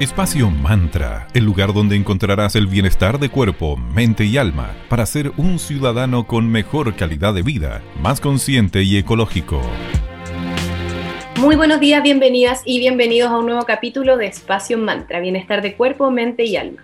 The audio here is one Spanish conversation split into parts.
Espacio Mantra, el lugar donde encontrarás el bienestar de cuerpo, mente y alma para ser un ciudadano con mejor calidad de vida, más consciente y ecológico. Muy buenos días, bienvenidas y bienvenidos a un nuevo capítulo de Espacio Mantra, bienestar de cuerpo, mente y alma.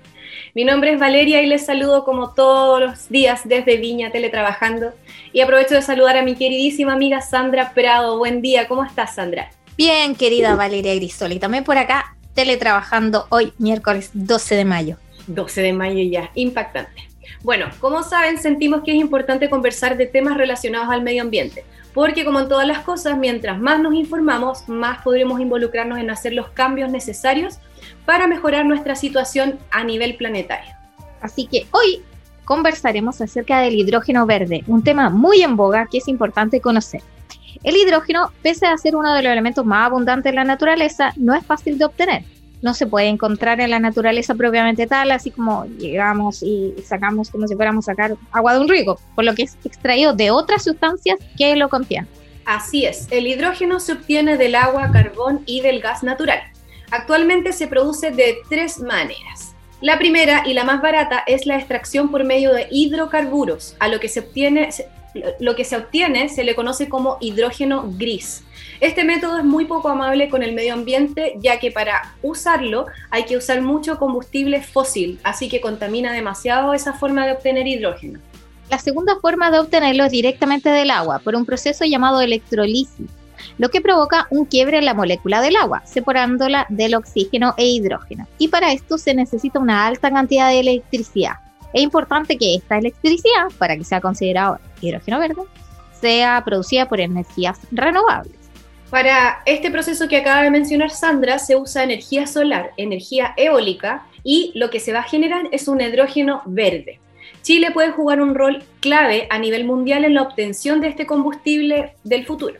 Mi nombre es Valeria y les saludo como todos los días desde Viña, teletrabajando. Y aprovecho de saludar a mi queridísima amiga Sandra Prado. Buen día, ¿cómo estás, Sandra? Bien, querida Valeria Grisoli. También por acá teletrabajando hoy, miércoles 12 de mayo. 12 de mayo ya, impactante. Bueno, como saben, sentimos que es importante conversar de temas relacionados al medio ambiente, porque como en todas las cosas, mientras más nos informamos, más podremos involucrarnos en hacer los cambios necesarios para mejorar nuestra situación a nivel planetario. Así que hoy conversaremos acerca del hidrógeno verde, un tema muy en boga que es importante conocer. El hidrógeno, pese a ser uno de los elementos más abundantes en la naturaleza, no es fácil de obtener. No se puede encontrar en la naturaleza propiamente tal, así como llegamos y sacamos como si fuéramos a sacar agua de un río, por lo que es extraído de otras sustancias que lo contienen. Así es, el hidrógeno se obtiene del agua, carbón y del gas natural. Actualmente se produce de tres maneras. La primera y la más barata es la extracción por medio de hidrocarburos, a lo que se obtiene lo que se obtiene se le conoce como hidrógeno gris. Este método es muy poco amable con el medio ambiente, ya que para usarlo hay que usar mucho combustible fósil, así que contamina demasiado esa forma de obtener hidrógeno. La segunda forma de obtenerlo es directamente del agua, por un proceso llamado electrolisis, lo que provoca un quiebre en la molécula del agua, separándola del oxígeno e hidrógeno. Y para esto se necesita una alta cantidad de electricidad. Es importante que esta electricidad, para que sea considerado hidrógeno verde, sea producida por energías renovables. Para este proceso que acaba de mencionar Sandra, se usa energía solar, energía eólica y lo que se va a generar es un hidrógeno verde. Chile puede jugar un rol clave a nivel mundial en la obtención de este combustible del futuro.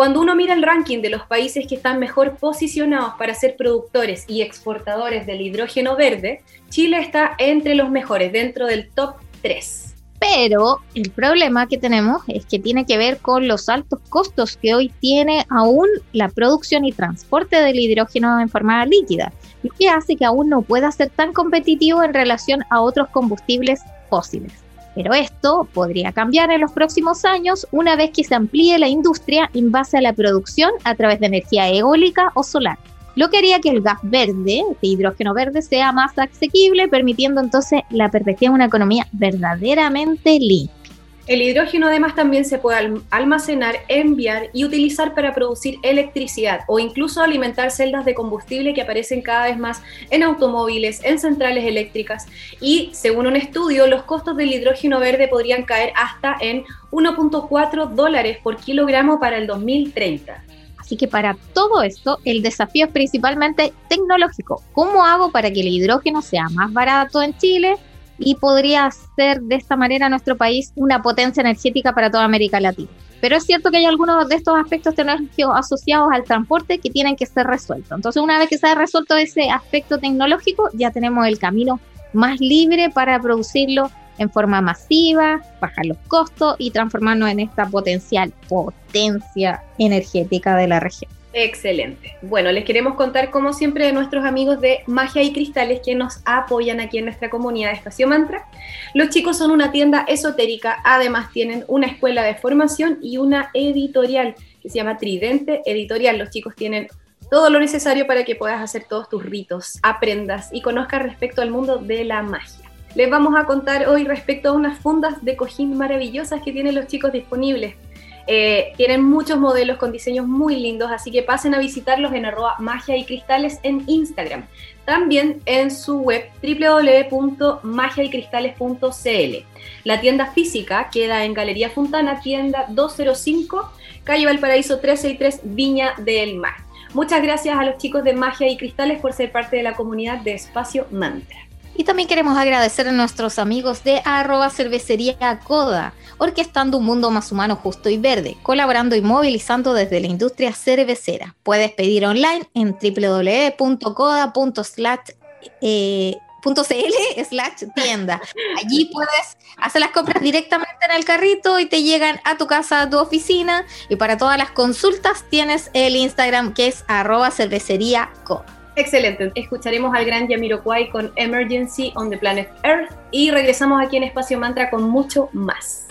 Cuando uno mira el ranking de los países que están mejor posicionados para ser productores y exportadores del hidrógeno verde, Chile está entre los mejores, dentro del top 3. Pero el problema que tenemos es que tiene que ver con los altos costos que hoy tiene aún la producción y transporte del hidrógeno en forma líquida, lo que hace que aún no pueda ser tan competitivo en relación a otros combustibles fósiles. Pero esto podría cambiar en los próximos años una vez que se amplíe la industria en base a la producción a través de energía eólica o solar lo que haría que el gas verde, de hidrógeno verde, sea más asequible, permitiendo entonces la perspectiva de una economía verdaderamente limpia. El hidrógeno además también se puede almacenar, enviar y utilizar para producir electricidad o incluso alimentar celdas de combustible que aparecen cada vez más en automóviles, en centrales eléctricas y según un estudio los costos del hidrógeno verde podrían caer hasta en 1.4 dólares por kilogramo para el 2030. Así que para todo esto, el desafío es principalmente tecnológico. ¿Cómo hago para que el hidrógeno sea más barato en Chile y podría ser de esta manera nuestro país una potencia energética para toda América Latina? Pero es cierto que hay algunos de estos aspectos tecnológicos asociados al transporte que tienen que ser resueltos. Entonces, una vez que se ha resuelto ese aspecto tecnológico, ya tenemos el camino más libre para producirlo en forma masiva, bajar los costos y transformarnos en esta potencial potencia energética de la región. Excelente. Bueno, les queremos contar como siempre de nuestros amigos de Magia y Cristales que nos apoyan aquí en nuestra comunidad de Espacio Mantra. Los chicos son una tienda esotérica, además tienen una escuela de formación y una editorial que se llama Tridente Editorial. Los chicos tienen todo lo necesario para que puedas hacer todos tus ritos, aprendas y conozcas respecto al mundo de la magia. Les vamos a contar hoy respecto a unas fundas de cojín maravillosas que tienen los chicos disponibles. Eh, tienen muchos modelos con diseños muy lindos, así que pasen a visitarlos en arroba magia y cristales en Instagram. También en su web www.magiaycristales.cl. La tienda física queda en Galería Fontana, tienda 205, calle Valparaíso 363, Viña del Mar. Muchas gracias a los chicos de Magia y Cristales por ser parte de la comunidad de Espacio Mantra. Y también queremos agradecer a nuestros amigos de arroba cervecería Coda, orquestando un mundo más humano, justo y verde, colaborando y movilizando desde la industria cervecera. Puedes pedir online en www.coda.cl eh, slash tienda. Allí puedes hacer las compras directamente en el carrito y te llegan a tu casa, a tu oficina. Y para todas las consultas tienes el Instagram que es arroba cervecería Coda. Excelente. Escucharemos al gran Yamiroquai con Emergency on the Planet Earth y regresamos aquí en Espacio Mantra con mucho más.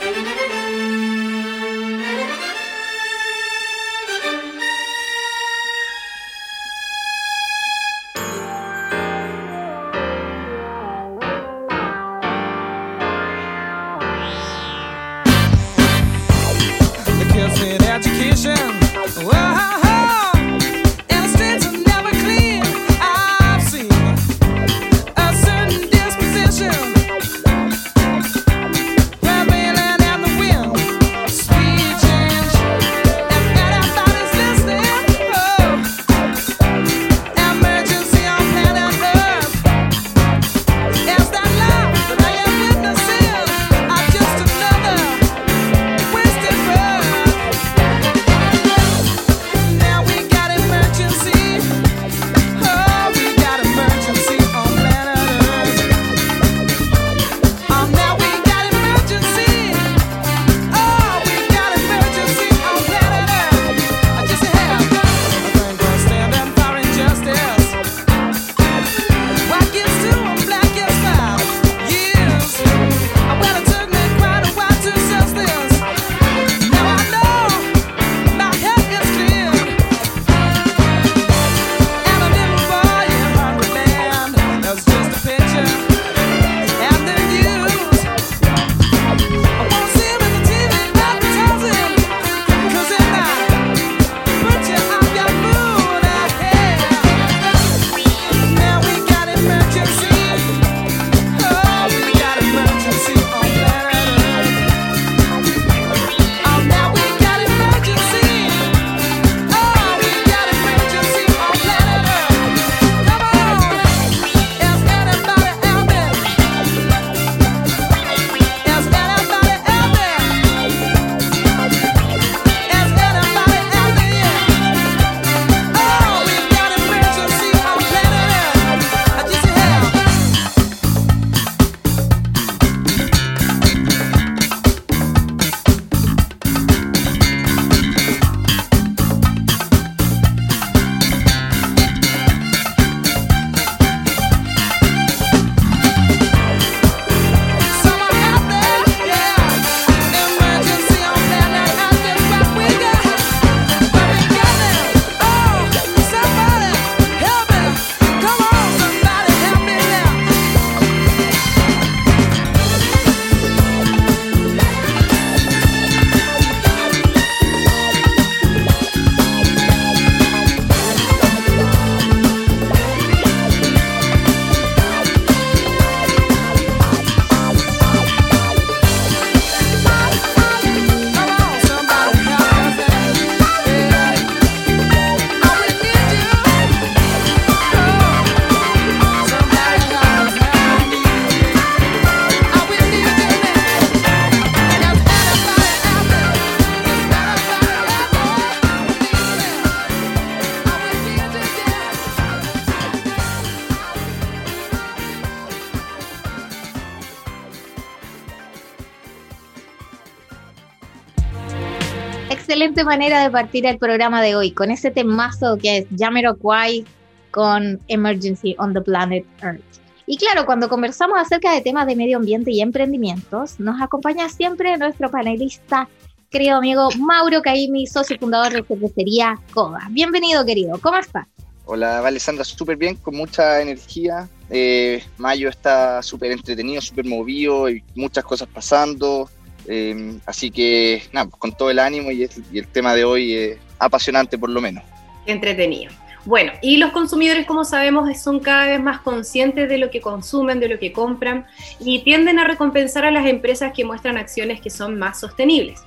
Excelente manera de partir el programa de hoy con ese temazo que es Jamiroquai con Emergency on the Planet Earth. Y claro, cuando conversamos acerca de temas de medio ambiente y emprendimientos, nos acompaña siempre nuestro panelista, querido amigo Mauro Caimi, socio fundador de cervecería Coda. Bienvenido, querido. ¿Cómo estás? Hola, vale, Sandra, súper bien, con mucha energía. Eh, mayo está súper entretenido, súper movido y muchas cosas pasando. Em, así que, nada, pues, con todo el ánimo y, el tema de hoy es apasionante por lo menos. Entretenido. Bueno, y los consumidores, como sabemos, son cada vez más conscientes de lo que consumen, de lo que compran, y tienden a recompensar a las empresas que muestran acciones que son más sostenibles.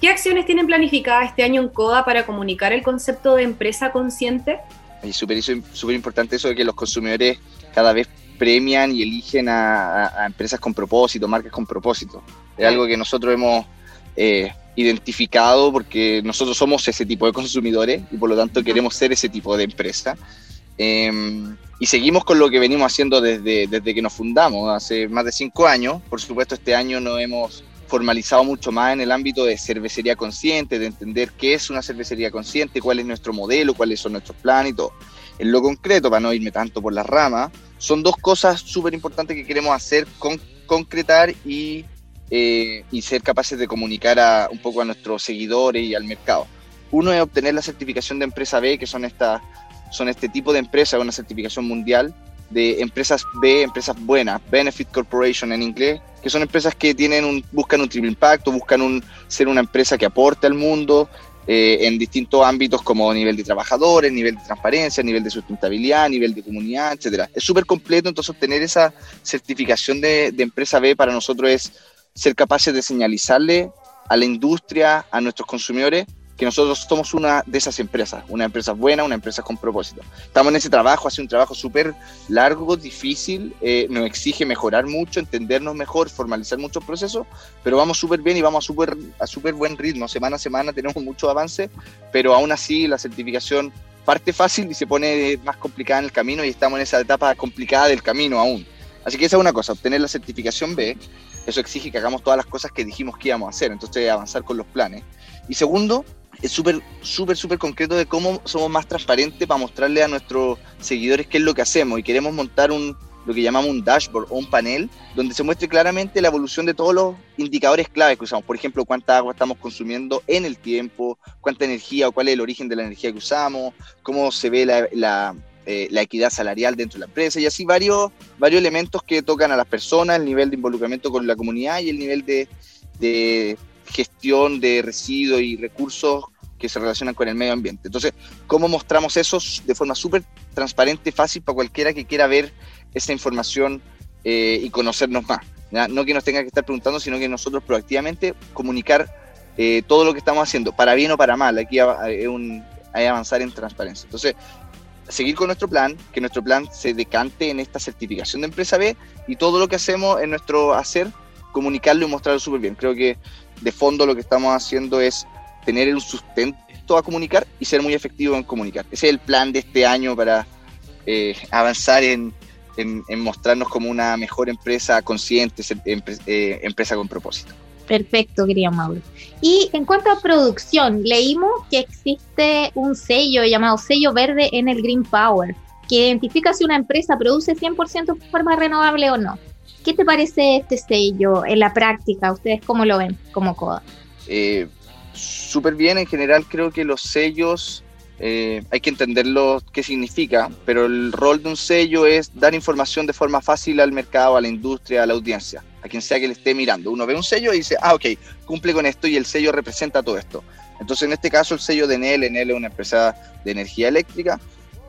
¿Qué acciones tienen planificadas este año en CODA para comunicar el concepto de empresa consciente? Y súper súper importante eso de que los consumidores cada vez premian y eligen a, empresas con propósito, marcas con propósito. Es algo que nosotros hemos eh, identificado porque nosotros somos ese tipo de consumidores y por lo tanto queremos ser ese tipo de empresa. Em, y seguimos con lo que venimos haciendo desde, desde que nos fundamos, hace más de cinco años. Por supuesto, este año nos hemos formalizado mucho más en el ámbito de cervecería consciente, de entender qué es una cervecería consciente, cuál es nuestro modelo, cuáles son nuestros planes y todo. En lo concreto, para no irme tanto por las ramas, son dos cosas súper importantes que queremos hacer, con, concretar y, eh, y ser capaces de comunicar a, un poco a nuestros seguidores y al mercado. Uno es obtener la certificación de empresa B, que son, esta, son este tipo de empresas, una certificación mundial de empresas B, empresas buenas, Benefit Corporation en inglés, que son empresas que tienen un, buscan un triple impacto, buscan un, ser una empresa que aporte al mundo, eh, en distintos ámbitos como nivel de trabajadores, nivel de transparencia, nivel de sustentabilidad, nivel de comunidad, etcétera. Es súper completo, entonces obtener esa certificación de, de, empresa B para nosotros es ser capaces de señalizarle a la industria, a nuestros consumidores, que nosotros somos una de esas empresas, una empresa buena, una empresa con propósito. Estamos en ese trabajo, hace un trabajo súper largo, difícil, eh, nos exige mejorar mucho, entendernos mejor, formalizar muchos procesos, pero vamos súper bien y vamos a súper a buen ritmo, semana a semana tenemos mucho avance, pero aún así la certificación parte fácil y se pone más complicada en el camino y estamos en esa etapa complicada del camino aún. Así que esa es una cosa, obtener la certificación B, eso exige que hagamos todas las cosas que dijimos que íbamos a hacer, entonces avanzar con los planes. Y segundo, es súper, súper, súper concreto de cómo somos más transparentes para mostrarle a nuestros seguidores qué es lo que hacemos y queremos montar un, lo que llamamos un dashboard o un panel donde se muestre claramente la evolución de todos los indicadores claves que usamos. Por ejemplo, cuánta agua estamos consumiendo en el tiempo, cuánta energía o cuál es el origen de la energía que usamos, cómo se ve la, eh, la equidad salarial dentro de la empresa y así varios, varios elementos que tocan a las personas, el nivel de involucramiento con la comunidad y el nivel de, de gestión de residuos y recursos que se relacionan con el medio ambiente. Entonces, ¿cómo mostramos eso de forma súper transparente, fácil para cualquiera que quiera ver esa información eh, y conocernos más? No que nos tenga que estar preguntando, sino que nosotros proactivamente comunicar eh, todo lo que estamos haciendo, para bien o para mal. Aquí hay, un, hay avanzar en transparencia. Entonces, seguir con nuestro plan, que nuestro plan se decante en esta certificación de empresa B y todo lo que hacemos en nuestro hacer, comunicarlo y mostrarlo súper bien. Creo que de fondo lo que estamos haciendo es tener el sustento a comunicar y ser muy efectivo en comunicar. Ese es el plan de este año para eh, avanzar en, mostrarnos como una mejor empresa consciente, eh, empresa con propósito. Perfecto, quería Mauro. Y en cuanto a producción, leímos que existe un sello llamado sello verde en el Green Power, que identifica si una empresa produce 100% de forma renovable o no. ¿Qué te parece este sello en la práctica? ¿Ustedes cómo lo ven como CODA? Eh, Súper bien, en general creo que los sellos eh, hay que entenderlo qué significa, pero el rol de un sello es dar información de forma fácil al mercado, a la industria, a la audiencia, a quien sea que le esté mirando. Uno ve un sello y dice, ah, ok, cumple con esto y el sello representa todo esto. Entonces, en este caso, el sello de Enel, Enel es una empresa de energía eléctrica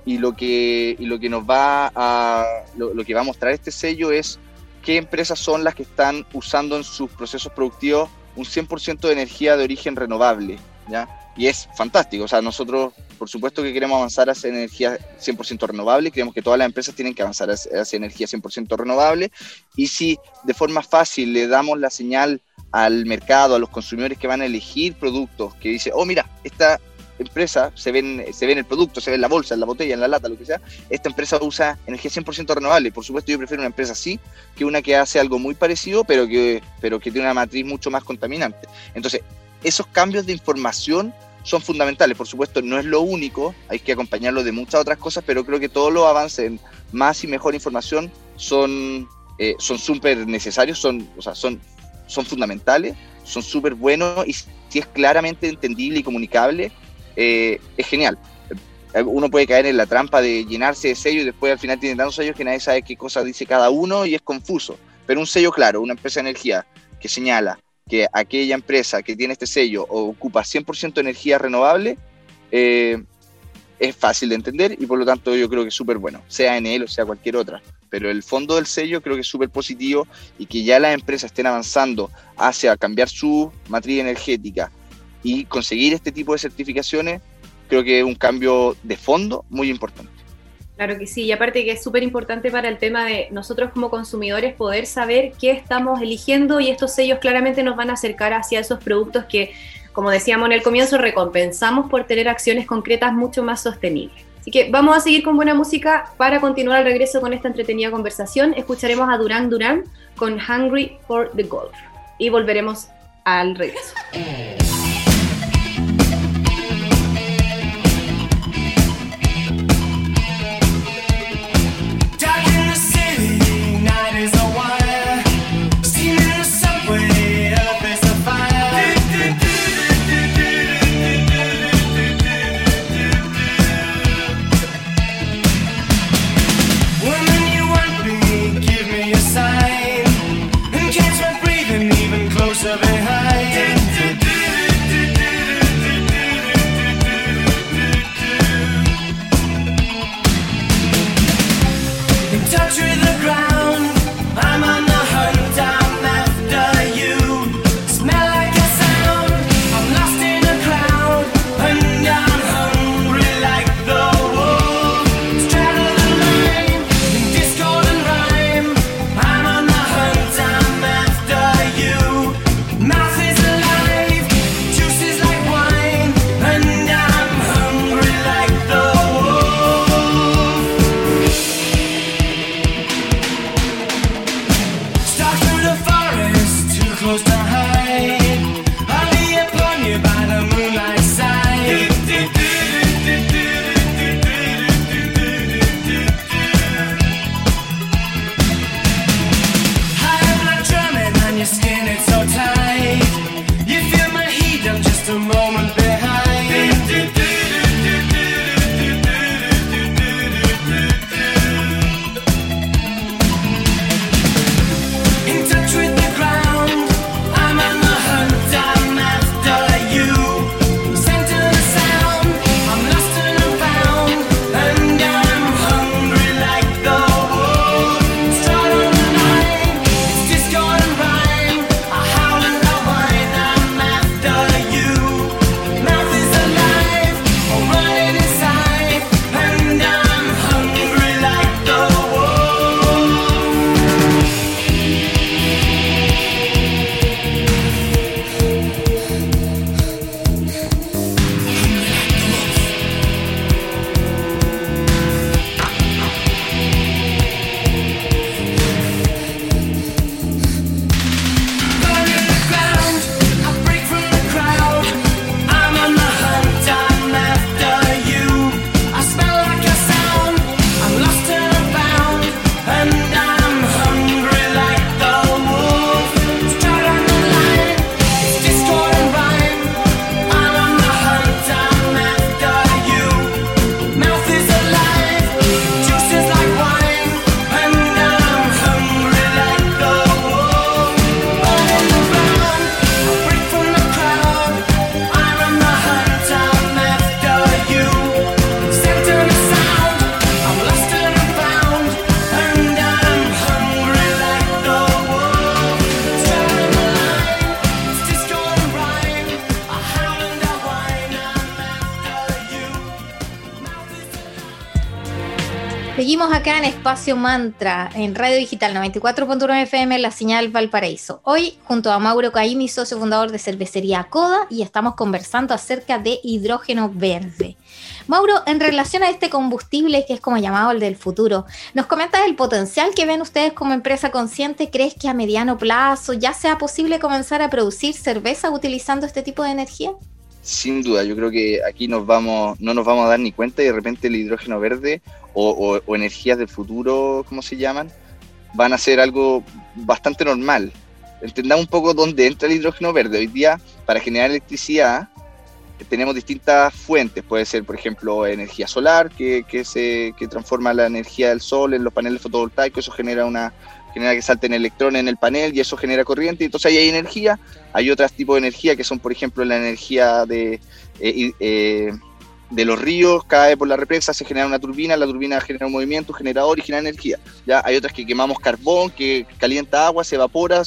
y lo que, y lo que nos va a, lo que va a mostrar este sello es qué empresas son las que están usando en sus procesos productivos un 100% de energía de origen renovable, ¿ya? Y es fantástico, o sea, nosotros por supuesto que queremos avanzar hacia energía 100% renovable, creemos que todas las empresas tienen que avanzar hacia energía 100% renovable, y si de forma fácil le damos la señal al mercado, a los consumidores que van a elegir productos, que dice, oh mira, esta empresa, se ven, se ve en el producto, se ve en la bolsa, en la botella, en la lata, lo que sea, esta empresa usa energía 100% renovable. Por supuesto, yo prefiero una empresa así que una que hace algo muy parecido, pero que, pero que tiene una matriz mucho más contaminante. Entonces, esos cambios de información son fundamentales. Por supuesto, no es lo único, hay que acompañarlo de muchas otras cosas, pero creo que todos los avances en más y mejor información son eh, son súper necesarios, son, o sea, son, son fundamentales, son súper buenos y si es claramente entendible y comunicable, eh, es genial. Uno puede caer en la trampa de llenarse de sellos y después al final tiene tantos sellos que nadie sabe qué cosa dice cada uno y es confuso. Pero un sello claro, una empresa de energía que señala que aquella empresa que tiene este sello ocupa 100% energía renovable, eh, es fácil de entender y por lo tanto yo creo que es súper bueno, sea en él o sea cualquier otra. Pero el fondo del sello creo que es súper positivo y que ya las empresas estén avanzando hacia cambiar su matriz energética y conseguir este tipo de certificaciones creo que es un cambio de fondo muy importante. Claro que sí, y aparte que es súper importante para el tema de nosotros como consumidores poder saber qué estamos eligiendo y estos sellos claramente nos van a acercar hacia esos productos que, como decíamos en el comienzo, recompensamos por tener acciones concretas mucho más sostenibles. Así que vamos a seguir con buena música para continuar al regreso con esta entretenida conversación. Escucharemos a Durán Durán con Hungry for the Golf y volveremos al regreso. Acá en Espacio Mantra, en Radio Digital 94.9 FM, la señal Valparaíso. Hoy, junto a Mauro Caimi, socio fundador de Cervecería Coda, y estamos conversando acerca de hidrógeno verde. Mauro, en relación a este combustible que es como llamado el del futuro, ¿nos comentas el potencial que ven ustedes como empresa consciente? ¿Crees que a mediano plazo ya sea posible comenzar a producir cerveza utilizando este tipo de energía? Sin duda, yo creo que aquí nos vamos, no nos vamos a dar ni cuenta y de repente el hidrógeno verde o, energías del futuro, como se llaman, van a ser algo bastante normal. Entendamos un poco dónde entra el hidrógeno verde. Hoy día, para generar electricidad, tenemos distintas fuentes. Puede ser, por ejemplo, energía solar, que, que se, que transforma la energía del sol en los paneles fotovoltaicos. Eso genera una, genera que salten electrones en el panel y eso genera corriente, entonces ahí hay energía. Hay otros tipos de energía que son, por ejemplo, la energía de, eh, eh, de los ríos, cae por la represa, se genera una turbina, la turbina genera un movimiento, un generador y genera energía. ¿ya? Hay otras que quemamos carbón, que calienta agua, se evapora,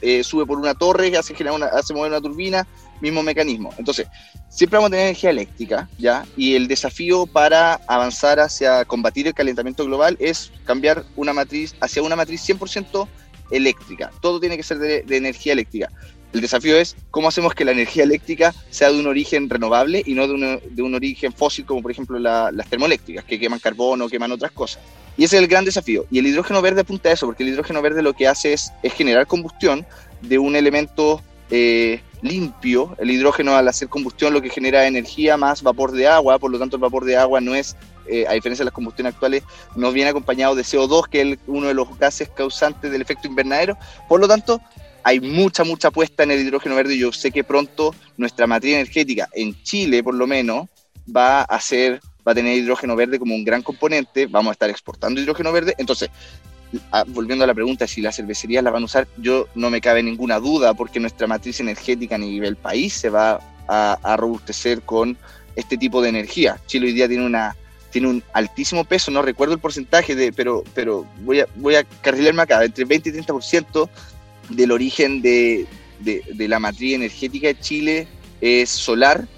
eh, sube por una torre, hace, genera una, hace mover una turbina, mismo mecanismo. Entonces, siempre vamos a tener energía eléctrica, ¿ya? Y el desafío para avanzar hacia combatir el calentamiento global es cambiar una matriz hacia una matriz 100% eléctrica. Todo tiene que ser de, energía eléctrica. El desafío es cómo hacemos que la energía eléctrica sea de un origen renovable y no de, un origen fósil como por ejemplo las termoeléctricas, que queman carbono, queman otras cosas. Y ese es el gran desafío. Y el hidrógeno verde apunta a eso, porque el hidrógeno verde lo que hace es, es generar combustión de un elemento eh, limpio. El hidrógeno al hacer combustión lo que genera energía más vapor de agua, por lo tanto el vapor de agua no es, eh, a diferencia de las combustiones actuales, no viene acompañado de CO2, que es uno de los gases causantes del efecto invernadero. Por lo tanto, hay mucha, mucha apuesta en el hidrógeno verde yo sé que pronto nuestra matriz energética, en Chile por lo menos, va a ser va a tener hidrógeno verde como un gran componente, vamos a estar exportando hidrógeno verde, entonces volviendo a la pregunta si las cervecerías la van a usar, yo no me cabe ninguna duda porque nuestra matriz energética a nivel país se va a, robustecer con este tipo de energía. Chile hoy día tiene una tiene un altísimo peso, no recuerdo el porcentaje, de, pero, pero voy, a, voy a carrilarme acá, entre 20 y 30% del origen de, de, la matriz energética de Chile es solar,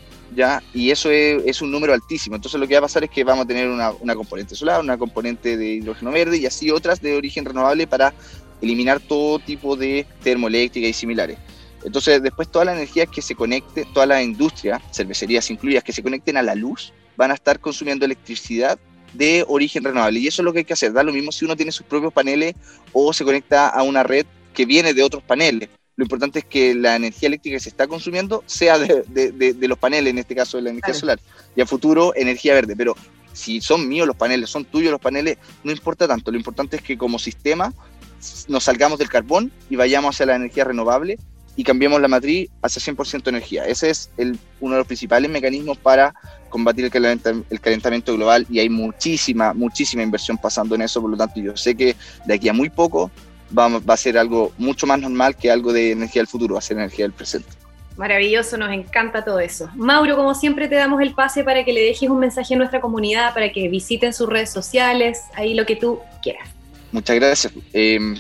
Y eso es, un número altísimo. Entonces lo que va a pasar es que vamos a tener una, una componente solar, una componente de hidrógeno verde y así otras de origen renovable para eliminar todo tipo de termoeléctrica y similares. Entonces, después toda la energía que se conecte, toda la industria, cervecerías incluidas, que se conecten a la luz, van a estar consumiendo electricidad de origen renovable. Y eso es lo que hay que hacer. Da lo mismo si uno tiene sus propios paneles o se conecta a una red que viene de otros paneles. Lo importante es que la energía eléctrica que se está consumiendo sea de, de, los paneles, en este caso de la energía solar, y a futuro energía verde. Pero si son míos los paneles, son tuyos los paneles, no importa tanto. Lo importante es que como sistema nos salgamos del carbón y vayamos hacia la energía renovable y cambiemos la matriz hacia 100% energía. Ese es el, uno de los principales mecanismos para combatir el calentamiento global y hay muchísima, muchísima inversión pasando en eso, por lo tanto yo sé que de aquí a muy poco va, va a ser algo mucho más normal que algo de energía del futuro, va a ser energía del presente. Maravilloso, nos encanta todo eso. Mauro, como siempre te damos el pase para que le dejes un mensaje a nuestra comunidad, para que visiten sus redes sociales, ahí lo que tú quieras. Muchas gracias. Eh,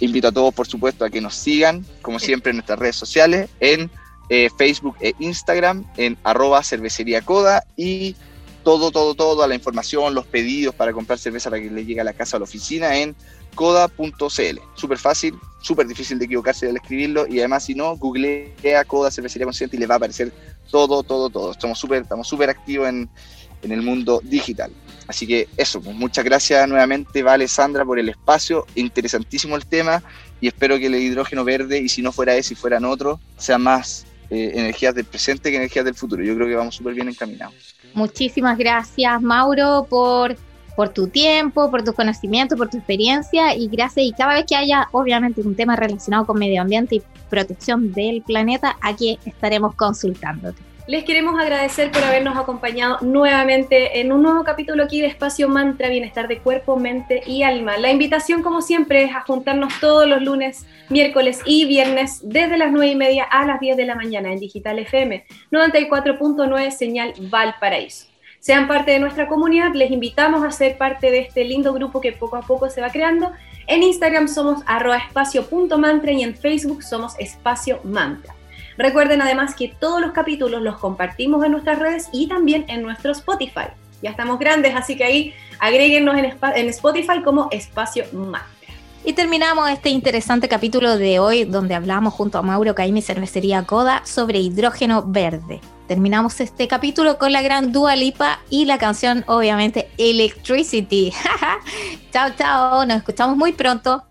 invito a todos, por supuesto, a que nos sigan, como siempre, en nuestras redes sociales, en eh, Facebook e Instagram, en arroba cervecería coda y todo, todo, toda la información, los pedidos para comprar cerveza para que le llegue a la casa o a la oficina en coda.cl. Súper fácil, súper difícil de equivocarse al escribirlo y además si no, googlea Coda Cervecería Consciente y le va a aparecer todo, todo, todo. Estamos súper estamos súper activos en, en el mundo digital. Así que eso, pues muchas gracias nuevamente, Vale Sandra, por el espacio. Interesantísimo el tema y espero que el hidrógeno verde, y si no fuera ese y fueran otros, sean más eh, energías del presente que energías del futuro. Yo creo que vamos súper bien encaminados. Muchísimas gracias, Mauro, por, por tu tiempo, por tus conocimientos, por tu experiencia y gracias. Y cada vez que haya, obviamente, un tema relacionado con medio ambiente y protección del planeta, aquí estaremos consultándote. Les queremos agradecer por habernos acompañado nuevamente en un nuevo capítulo aquí de Espacio Mantra, Bienestar de Cuerpo, Mente y Alma. La invitación, como siempre, es a juntarnos todos los lunes, miércoles y viernes desde las 9 y media a las 10 de la mañana en Digital FM 94.9 Señal Valparaíso. Sean parte de nuestra comunidad, les invitamos a ser parte de este lindo grupo que poco a poco se va creando. En Instagram somos espacio.mantra y en Facebook somos espacio mantra. Recuerden además que todos los capítulos los compartimos en nuestras redes y también en nuestro Spotify. Ya estamos grandes, así que ahí agréguenos en, Spotify como Espacio Más. Y terminamos este interesante capítulo de hoy donde hablamos junto a Mauro Caimi Cervecería Coda sobre hidrógeno verde. Terminamos este capítulo con la gran Dua Lipa y la canción obviamente Electricity. chao, chao, nos escuchamos muy pronto.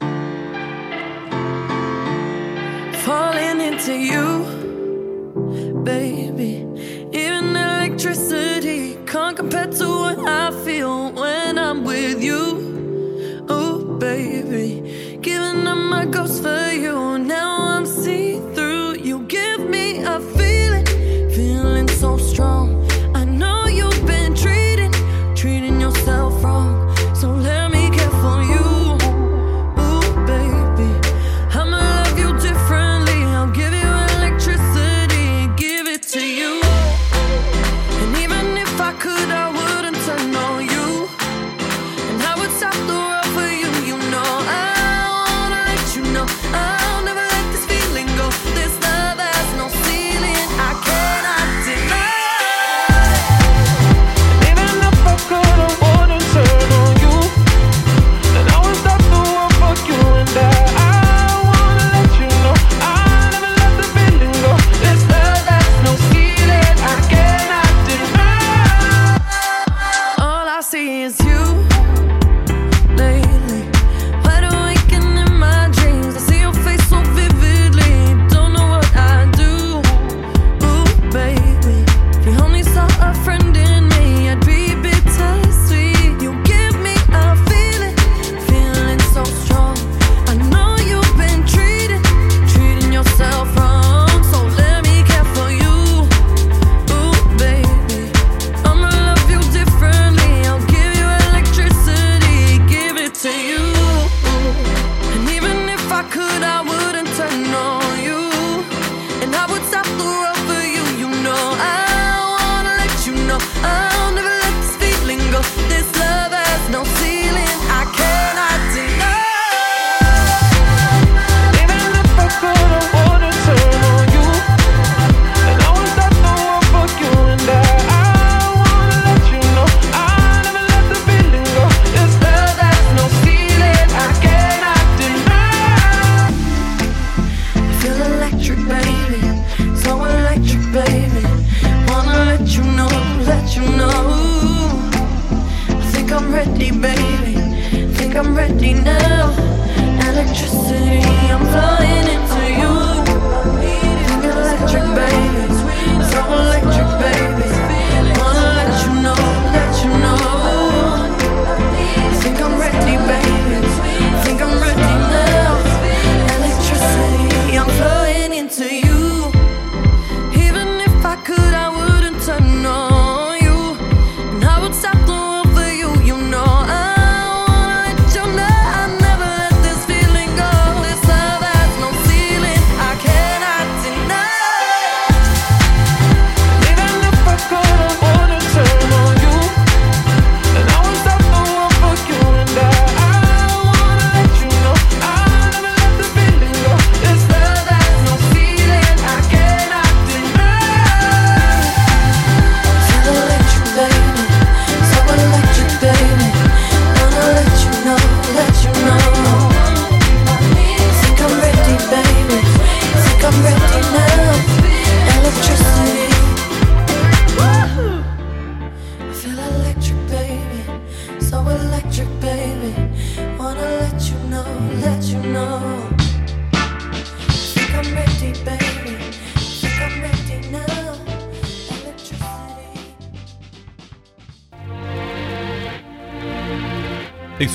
falling into you, baby. Even electricity can't compare to what I feel when I'm with you. Oh, baby, giving up my ghost for you.